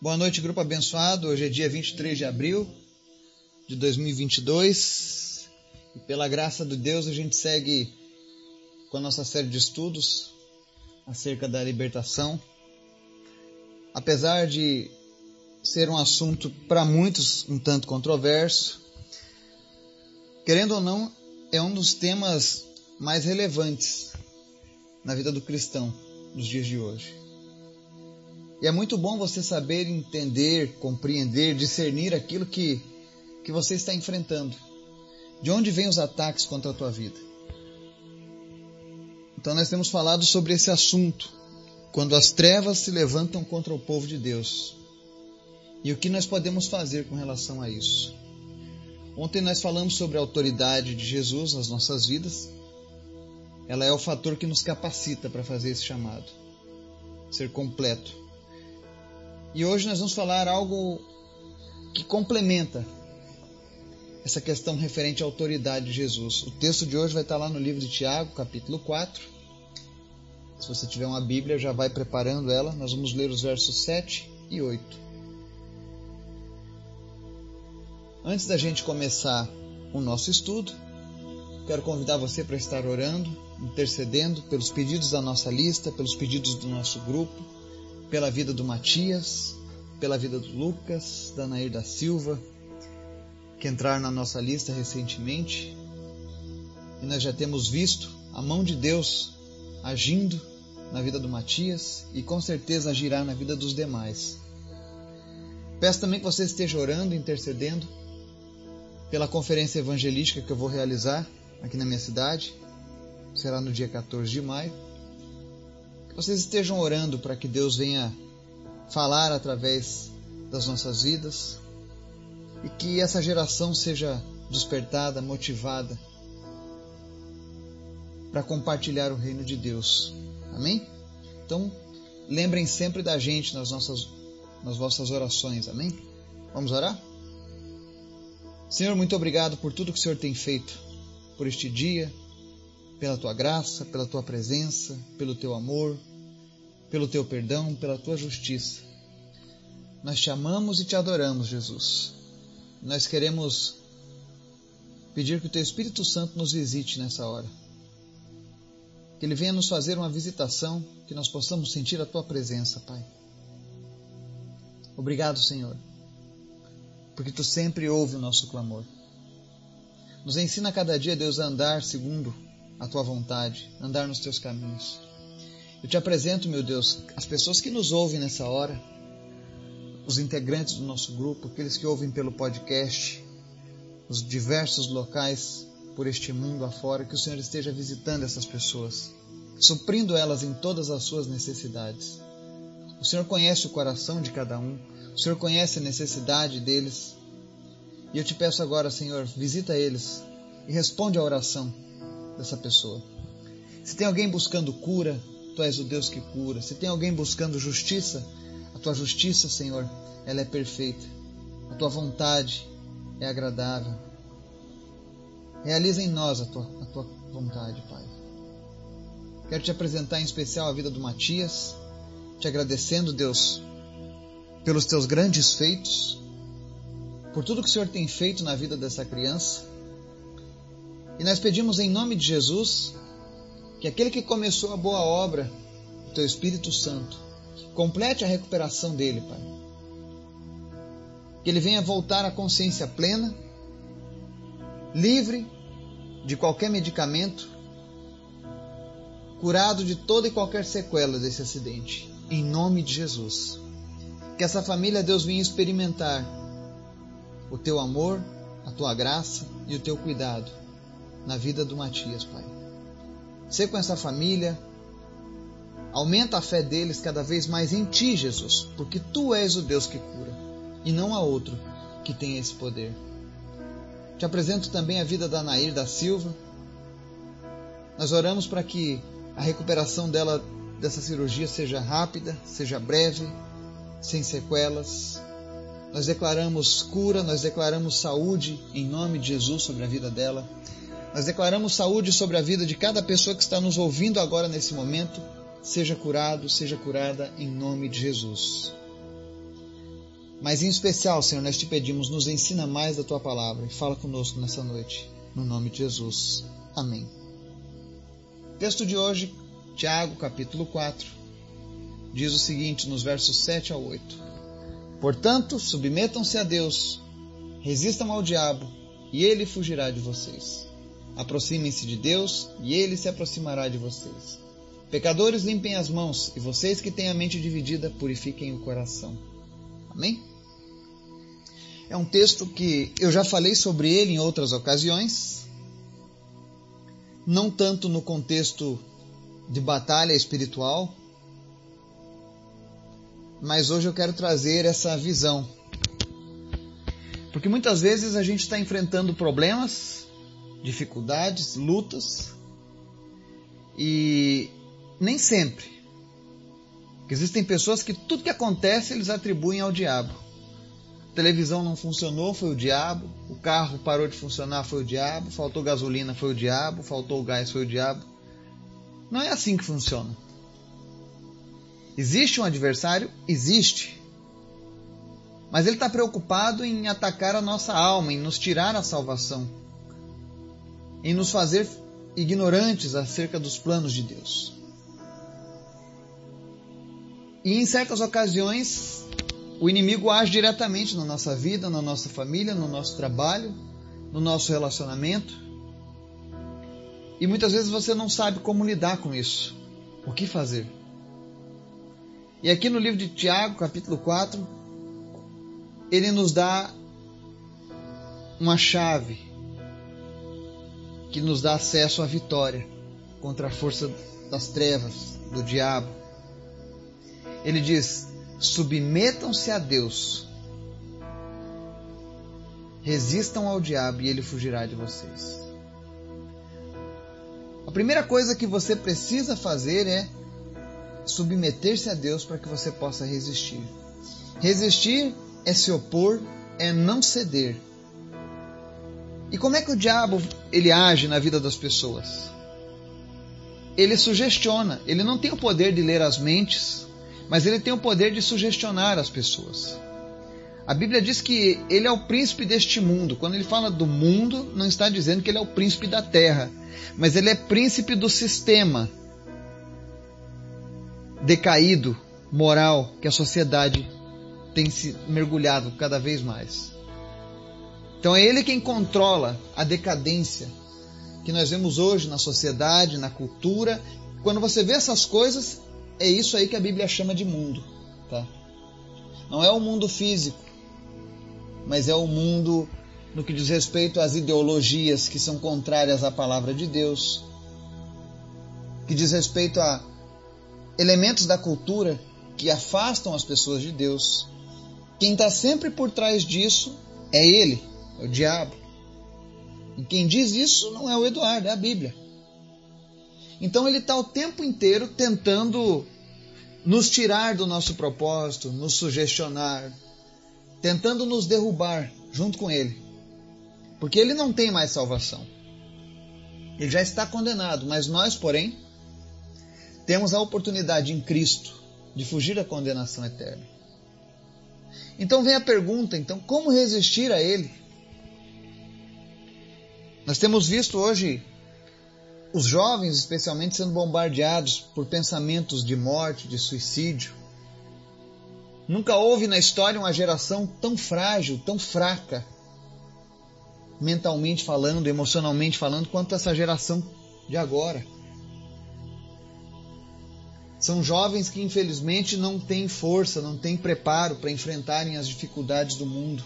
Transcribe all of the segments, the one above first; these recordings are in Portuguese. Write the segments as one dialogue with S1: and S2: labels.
S1: Boa noite, grupo abençoado. Hoje é dia 23 de abril de 2022 e pela graça de Deus a gente segue com a nossa série de estudos acerca da libertação. Apesar de ser um assunto para muitos um tanto controverso, querendo ou não, é um dos temas mais relevantes na vida do cristão nos dias de hoje. E é muito bom você saber entender, compreender, discernir aquilo que, que você está enfrentando. De onde vêm os ataques contra a tua vida? Então nós temos falado sobre esse assunto, quando as trevas se levantam contra o povo de Deus. E o que nós podemos fazer com relação a isso? Ontem nós falamos sobre a autoridade de Jesus nas nossas vidas. Ela é o fator que nos capacita para fazer esse chamado, ser completo. E hoje nós vamos falar algo que complementa essa questão referente à autoridade de Jesus. O texto de hoje vai estar lá no livro de Tiago, capítulo 4. Se você tiver uma Bíblia, já vai preparando ela. Nós vamos ler os versos 7 e 8. Antes da gente começar o nosso estudo, quero convidar você para estar orando, intercedendo pelos pedidos da nossa lista, pelos pedidos do nosso grupo pela vida do Matias, pela vida do Lucas, da Nair da Silva, que entraram na nossa lista recentemente. E nós já temos visto a mão de Deus agindo na vida do Matias e com certeza agirá na vida dos demais. Peço também que você esteja orando, intercedendo pela conferência evangelística que eu vou realizar aqui na minha cidade. Será no dia 14 de maio vocês estejam orando para que Deus venha falar através das nossas vidas e que essa geração seja despertada, motivada para compartilhar o reino de Deus. Amém? Então, lembrem sempre da gente nas nossas nas vossas orações. Amém? Vamos orar? Senhor, muito obrigado por tudo que o Senhor tem feito por este dia, pela tua graça, pela tua presença, pelo teu amor, pelo teu perdão, pela tua justiça. Nós te amamos e te adoramos, Jesus. Nós queremos pedir que o teu Espírito Santo nos visite nessa hora. Que ele venha nos fazer uma visitação, que nós possamos sentir a tua presença, Pai. Obrigado, Senhor, porque tu sempre ouve o nosso clamor. Nos ensina cada dia, Deus, a andar segundo a tua vontade, andar nos teus caminhos. Eu te apresento, meu Deus, as pessoas que nos ouvem nessa hora, os integrantes do nosso grupo, aqueles que ouvem pelo podcast, os diversos locais por este mundo afora, que o Senhor esteja visitando essas pessoas, suprindo elas em todas as suas necessidades. O Senhor conhece o coração de cada um, o Senhor conhece a necessidade deles. E eu te peço agora, Senhor, visita eles e responde à oração dessa pessoa. Se tem alguém buscando cura, tu és o Deus que cura. Se tem alguém buscando justiça, a tua justiça, Senhor, ela é perfeita. A tua vontade é agradável. Realiza em nós a tua, a tua vontade, Pai. Quero te apresentar em especial a vida do Matias, te agradecendo, Deus, pelos teus grandes feitos, por tudo que o Senhor tem feito na vida dessa criança. E nós pedimos em nome de Jesus que aquele que começou a boa obra, o teu Espírito Santo, complete a recuperação dele, Pai. Que ele venha voltar à consciência plena, livre de qualquer medicamento, curado de toda e qualquer sequela desse acidente, em nome de Jesus. Que essa família, Deus, venha experimentar o teu amor, a tua graça e o teu cuidado na vida do Matias, Pai. Ser com essa família. Aumenta a fé deles cada vez mais em Ti, Jesus, porque Tu és o Deus que cura e não há outro que tenha esse poder. Te apresento também a vida da Nair da Silva. Nós oramos para que a recuperação dela dessa cirurgia seja rápida, seja breve, sem sequelas. Nós declaramos cura, nós declaramos saúde em nome de Jesus sobre a vida dela. Nós declaramos saúde sobre a vida de cada pessoa que está nos ouvindo agora nesse momento. Seja curado, seja curada em nome de Jesus. Mas em especial, Senhor, nós te pedimos, nos ensina mais da tua palavra e fala conosco nessa noite. No nome de Jesus. Amém. Texto de hoje, Tiago, capítulo 4, diz o seguinte nos versos 7 a 8: Portanto, submetam-se a Deus, resistam ao diabo, e ele fugirá de vocês. Aproximem-se de Deus, e ele se aproximará de vocês. Pecadores, limpem as mãos, e vocês que têm a mente dividida, purifiquem o coração. Amém? É um texto que eu já falei sobre ele em outras ocasiões, não tanto no contexto de batalha espiritual, mas hoje eu quero trazer essa visão. Porque muitas vezes a gente está enfrentando problemas, dificuldades, lutas, e nem sempre. Porque existem pessoas que tudo que acontece eles atribuem ao diabo. A televisão não funcionou, foi o diabo. O carro parou de funcionar, foi o diabo. Faltou gasolina, foi o diabo. Faltou gás, foi o diabo. Não é assim que funciona. Existe um adversário? Existe. Mas ele está preocupado em atacar a nossa alma, em nos tirar a salvação, em nos fazer ignorantes acerca dos planos de Deus. E em certas ocasiões, o inimigo age diretamente na nossa vida, na nossa família, no nosso trabalho, no nosso relacionamento. E muitas vezes você não sabe como lidar com isso. O que fazer? E aqui no livro de Tiago, capítulo 4, ele nos dá uma chave que nos dá acesso à vitória contra a força das trevas, do diabo. Ele diz: submetam-se a Deus, resistam ao diabo e ele fugirá de vocês. A primeira coisa que você precisa fazer é submeter-se a Deus para que você possa resistir. Resistir é se opor, é não ceder. E como é que o diabo ele age na vida das pessoas? Ele sugestiona, ele não tem o poder de ler as mentes, mas ele tem o poder de sugestionar as pessoas. A Bíblia diz que ele é o príncipe deste mundo. Quando ele fala do mundo, não está dizendo que ele é o príncipe da terra, mas ele é príncipe do sistema decaído, moral que a sociedade tem se mergulhado cada vez mais. Então é ele quem controla a decadência que nós vemos hoje na sociedade, na cultura. Quando você vê essas coisas, é isso aí que a Bíblia chama de mundo, tá? Não é o mundo físico, mas é o mundo no que diz respeito às ideologias que são contrárias à palavra de Deus, que diz respeito a elementos da cultura que afastam as pessoas de Deus. Quem está sempre por trás disso é ele, é o diabo. E quem diz isso não é o Eduardo, é a Bíblia. Então ele está o tempo inteiro tentando nos tirar do nosso propósito, nos sugestionar, tentando nos derrubar junto com ele. Porque ele não tem mais salvação. Ele já está condenado, mas nós, porém, temos a oportunidade em Cristo de fugir da condenação eterna. Então vem a pergunta, então, como resistir a ele? Nós temos visto hoje os jovens, especialmente, sendo bombardeados por pensamentos de morte, de suicídio. Nunca houve na história uma geração tão frágil, tão fraca, mentalmente falando, emocionalmente falando, quanto essa geração de agora. São jovens que infelizmente não têm força, não têm preparo para enfrentarem as dificuldades do mundo.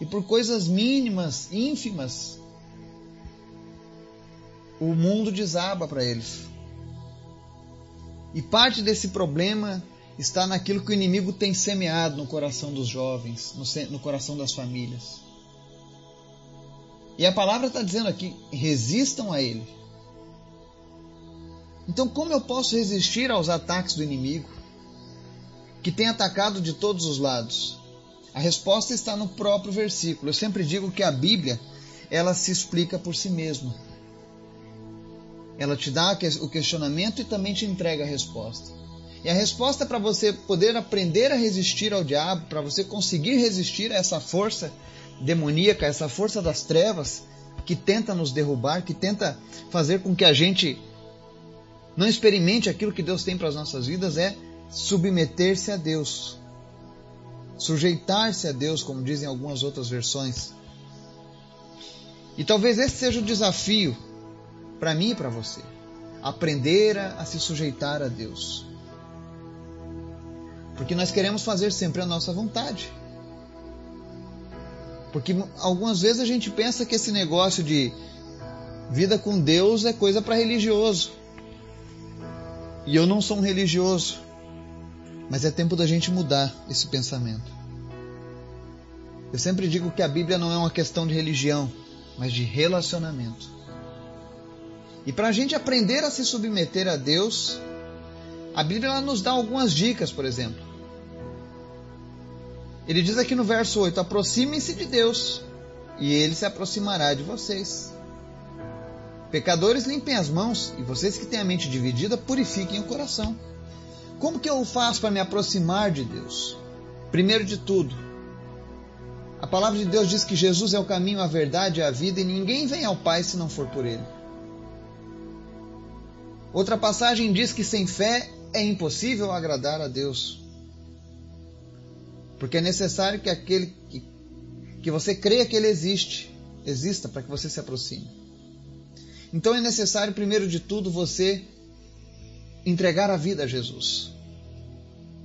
S1: E por coisas mínimas, ínfimas, o mundo desaba para eles. E parte desse problema está naquilo que o inimigo tem semeado no coração dos jovens, no, no coração das famílias. E a palavra está dizendo aqui: resistam a ele. Então, como eu posso resistir aos ataques do inimigo, que tem atacado de todos os lados? A resposta está no próprio versículo. Eu sempre digo que a Bíblia, ela se explica por si mesma. Ela te dá o questionamento e também te entrega a resposta. E a resposta para você poder aprender a resistir ao diabo, para você conseguir resistir a essa força demoníaca, essa força das trevas que tenta nos derrubar, que tenta fazer com que a gente não experimente aquilo que Deus tem para as nossas vidas, é submeter-se a Deus. Sujeitar-se a Deus, como dizem algumas outras versões. E talvez esse seja o desafio para mim e para você. Aprender a, a se sujeitar a Deus. Porque nós queremos fazer sempre a nossa vontade. Porque algumas vezes a gente pensa que esse negócio de vida com Deus é coisa para religioso. E eu não sou um religioso. Mas é tempo da gente mudar esse pensamento. Eu sempre digo que a Bíblia não é uma questão de religião, mas de relacionamento. E para a gente aprender a se submeter a Deus, a Bíblia ela nos dá algumas dicas, por exemplo. Ele diz aqui no verso 8: aproximem-se de Deus, e ele se aproximará de vocês. Pecadores, limpem as mãos, e vocês que têm a mente dividida, purifiquem o coração. Como que eu faço para me aproximar de Deus? Primeiro de tudo, a palavra de Deus diz que Jesus é o caminho, a verdade e a vida, e ninguém vem ao Pai se não for por Ele. Outra passagem diz que sem fé é impossível agradar a Deus. Porque é necessário que aquele que, que você creia que ele existe, exista para que você se aproxime. Então é necessário, primeiro de tudo, você entregar a vida a Jesus.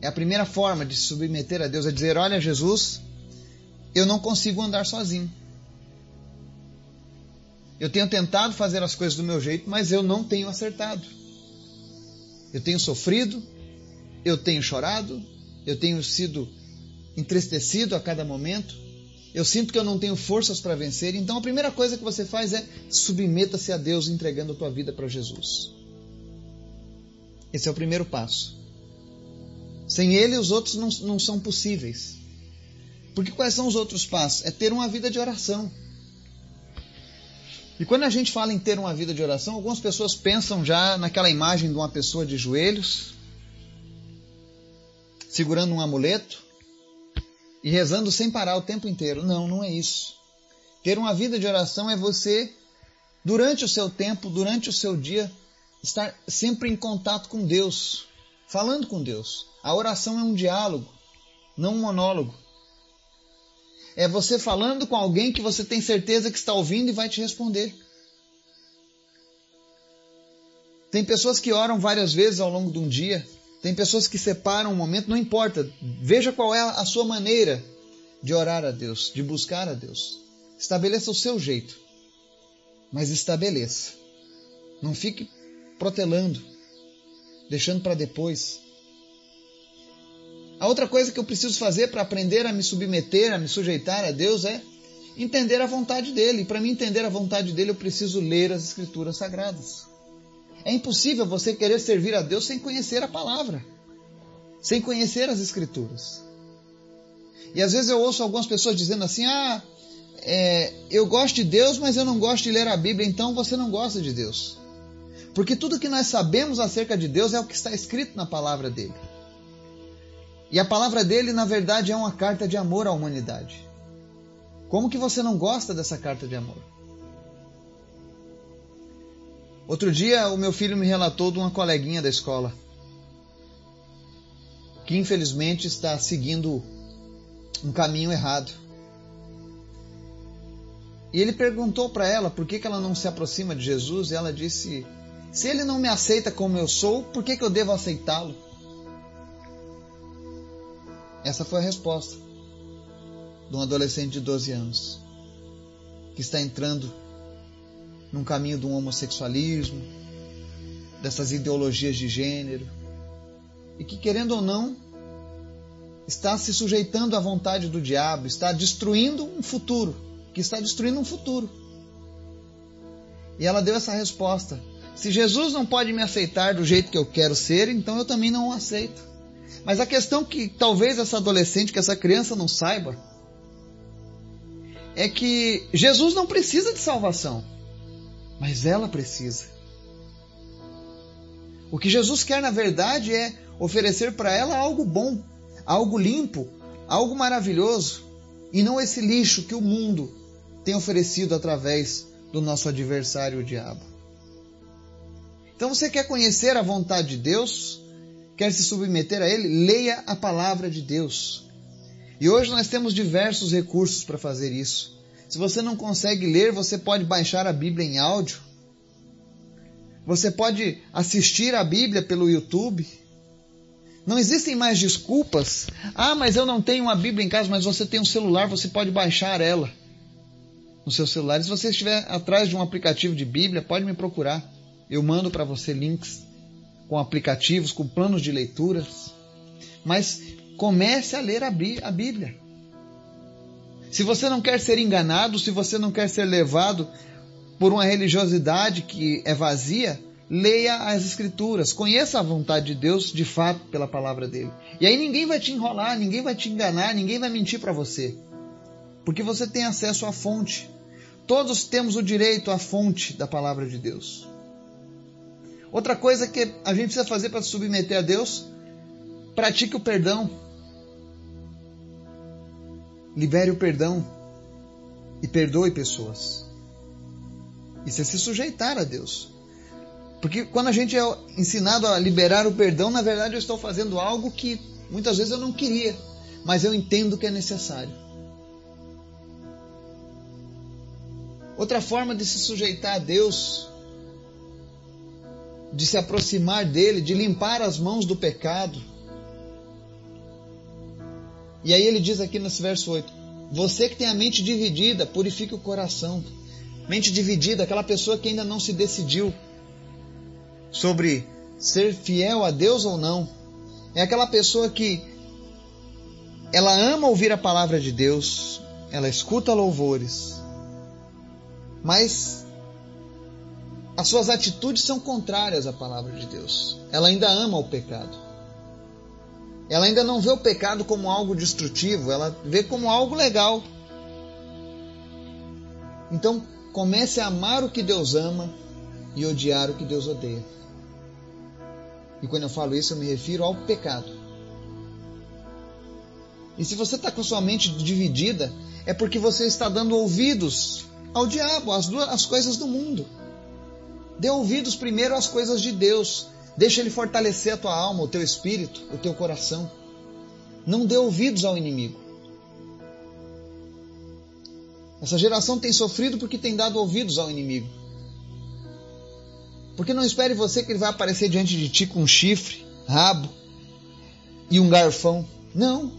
S1: É a primeira forma de se submeter a Deus, é dizer: Olha, Jesus, eu não consigo andar sozinho. Eu tenho tentado fazer as coisas do meu jeito, mas eu não tenho acertado. Eu tenho sofrido, eu tenho chorado, eu tenho sido entristecido a cada momento, eu sinto que eu não tenho forças para vencer. Então a primeira coisa que você faz é submeta-se a Deus entregando a tua vida para Jesus. Esse é o primeiro passo. Sem ele, os outros não, não são possíveis. Porque quais são os outros passos? É ter uma vida de oração. E quando a gente fala em ter uma vida de oração, algumas pessoas pensam já naquela imagem de uma pessoa de joelhos, segurando um amuleto, e rezando sem parar o tempo inteiro. Não, não é isso. Ter uma vida de oração é você, durante o seu tempo, durante o seu dia, estar sempre em contato com Deus, falando com Deus. A oração é um diálogo, não um monólogo. É você falando com alguém que você tem certeza que está ouvindo e vai te responder. Tem pessoas que oram várias vezes ao longo de um dia tem pessoas que separam um momento, não importa. Veja qual é a sua maneira de orar a Deus, de buscar a Deus. Estabeleça o seu jeito, mas estabeleça. Não fique protelando, deixando para depois. A outra coisa que eu preciso fazer para aprender a me submeter, a me sujeitar a Deus é entender a vontade dele. E para mim entender a vontade dele, eu preciso ler as Escrituras Sagradas. É impossível você querer servir a Deus sem conhecer a palavra, sem conhecer as Escrituras. E às vezes eu ouço algumas pessoas dizendo assim: ah, é, eu gosto de Deus, mas eu não gosto de ler a Bíblia, então você não gosta de Deus. Porque tudo que nós sabemos acerca de Deus é o que está escrito na palavra dele. E a palavra dele, na verdade, é uma carta de amor à humanidade. Como que você não gosta dessa carta de amor? Outro dia, o meu filho me relatou de uma coleguinha da escola que infelizmente está seguindo um caminho errado. E ele perguntou para ela por que, que ela não se aproxima de Jesus, e ela disse: Se ele não me aceita como eu sou, por que, que eu devo aceitá-lo? Essa foi a resposta de um adolescente de 12 anos que está entrando num caminho do homossexualismo, dessas ideologias de gênero, e que, querendo ou não, está se sujeitando à vontade do diabo, está destruindo um futuro, que está destruindo um futuro. E ela deu essa resposta: se Jesus não pode me aceitar do jeito que eu quero ser, então eu também não o aceito. Mas a questão que talvez essa adolescente, que essa criança não saiba, é que Jesus não precisa de salvação mas ela precisa. O que Jesus quer, na verdade, é oferecer para ela algo bom, algo limpo, algo maravilhoso, e não esse lixo que o mundo tem oferecido através do nosso adversário, o diabo. Então você quer conhecer a vontade de Deus? Quer se submeter a Ele? Leia a palavra de Deus. E hoje nós temos diversos recursos para fazer isso. Se você não consegue ler, você pode baixar a Bíblia em áudio. Você pode assistir a Bíblia pelo YouTube. Não existem mais desculpas. Ah, mas eu não tenho uma Bíblia em casa, mas você tem um celular, você pode baixar ela no seu celular. Se você estiver atrás de um aplicativo de Bíblia, pode me procurar. Eu mando para você links com aplicativos, com planos de leituras. Mas comece a ler a Bíblia. Se você não quer ser enganado, se você não quer ser levado por uma religiosidade que é vazia, leia as Escrituras, conheça a vontade de Deus de fato pela palavra dele. E aí ninguém vai te enrolar, ninguém vai te enganar, ninguém vai mentir para você, porque você tem acesso à fonte. Todos temos o direito à fonte da palavra de Deus. Outra coisa que a gente precisa fazer para se submeter a Deus, pratique o perdão. Libere o perdão e perdoe pessoas. Isso é se sujeitar a Deus. Porque quando a gente é ensinado a liberar o perdão, na verdade eu estou fazendo algo que muitas vezes eu não queria, mas eu entendo que é necessário. Outra forma de se sujeitar a Deus, de se aproximar dele, de limpar as mãos do pecado. E aí ele diz aqui nesse verso 8: Você que tem a mente dividida, purifique o coração. Mente dividida, aquela pessoa que ainda não se decidiu sobre ser fiel a Deus ou não. É aquela pessoa que ela ama ouvir a palavra de Deus, ela escuta louvores, mas as suas atitudes são contrárias à palavra de Deus. Ela ainda ama o pecado. Ela ainda não vê o pecado como algo destrutivo, ela vê como algo legal. Então, comece a amar o que Deus ama e odiar o que Deus odeia. E quando eu falo isso, eu me refiro ao pecado. E se você está com sua mente dividida, é porque você está dando ouvidos ao diabo, às, duas, às coisas do mundo. Dê ouvidos primeiro às coisas de Deus. Deixa ele fortalecer a tua alma, o teu espírito, o teu coração. Não dê ouvidos ao inimigo. Essa geração tem sofrido porque tem dado ouvidos ao inimigo. Porque não espere você que ele vai aparecer diante de ti com um chifre, rabo e um garfão. Não.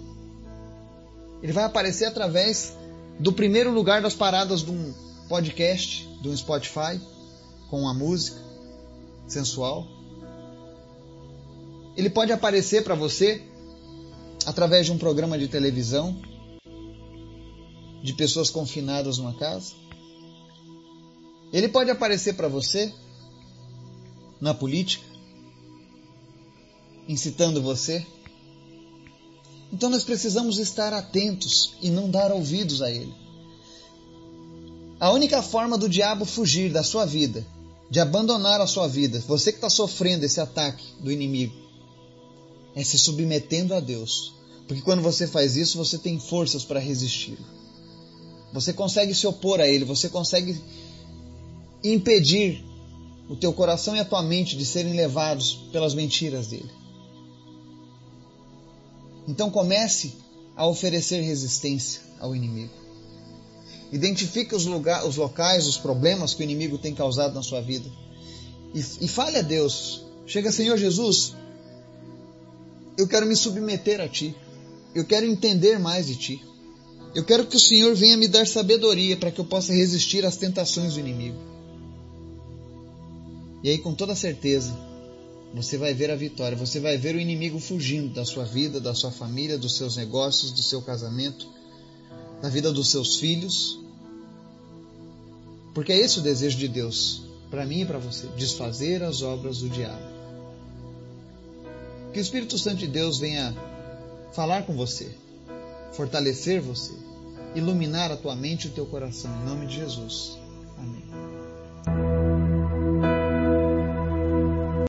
S1: Ele vai aparecer através do primeiro lugar das paradas de um podcast, de um Spotify, com uma música sensual. Ele pode aparecer para você através de um programa de televisão, de pessoas confinadas numa casa. Ele pode aparecer para você na política, incitando você. Então nós precisamos estar atentos e não dar ouvidos a ele. A única forma do diabo fugir da sua vida, de abandonar a sua vida, você que está sofrendo esse ataque do inimigo, é se submetendo a Deus. Porque quando você faz isso, você tem forças para resistir. Você consegue se opor a ele, você consegue impedir o teu coração e a tua mente de serem levados pelas mentiras dele. Então comece a oferecer resistência ao inimigo. Identifique os, lugar, os locais, os problemas que o inimigo tem causado na sua vida. E, e fale a Deus. Chega, Senhor Jesus, eu quero me submeter a Ti. Eu quero entender mais de Ti. Eu quero que o Senhor venha me dar sabedoria para que eu possa resistir às tentações do inimigo. E aí, com toda certeza, você vai ver a vitória, você vai ver o inimigo fugindo da sua vida, da sua família, dos seus negócios, do seu casamento, da vida dos seus filhos. Porque é esse o desejo de Deus, para mim e para você: desfazer as obras do diabo. Que o Espírito Santo de Deus venha falar com você, fortalecer você, iluminar a tua mente e o teu coração, em nome de Jesus.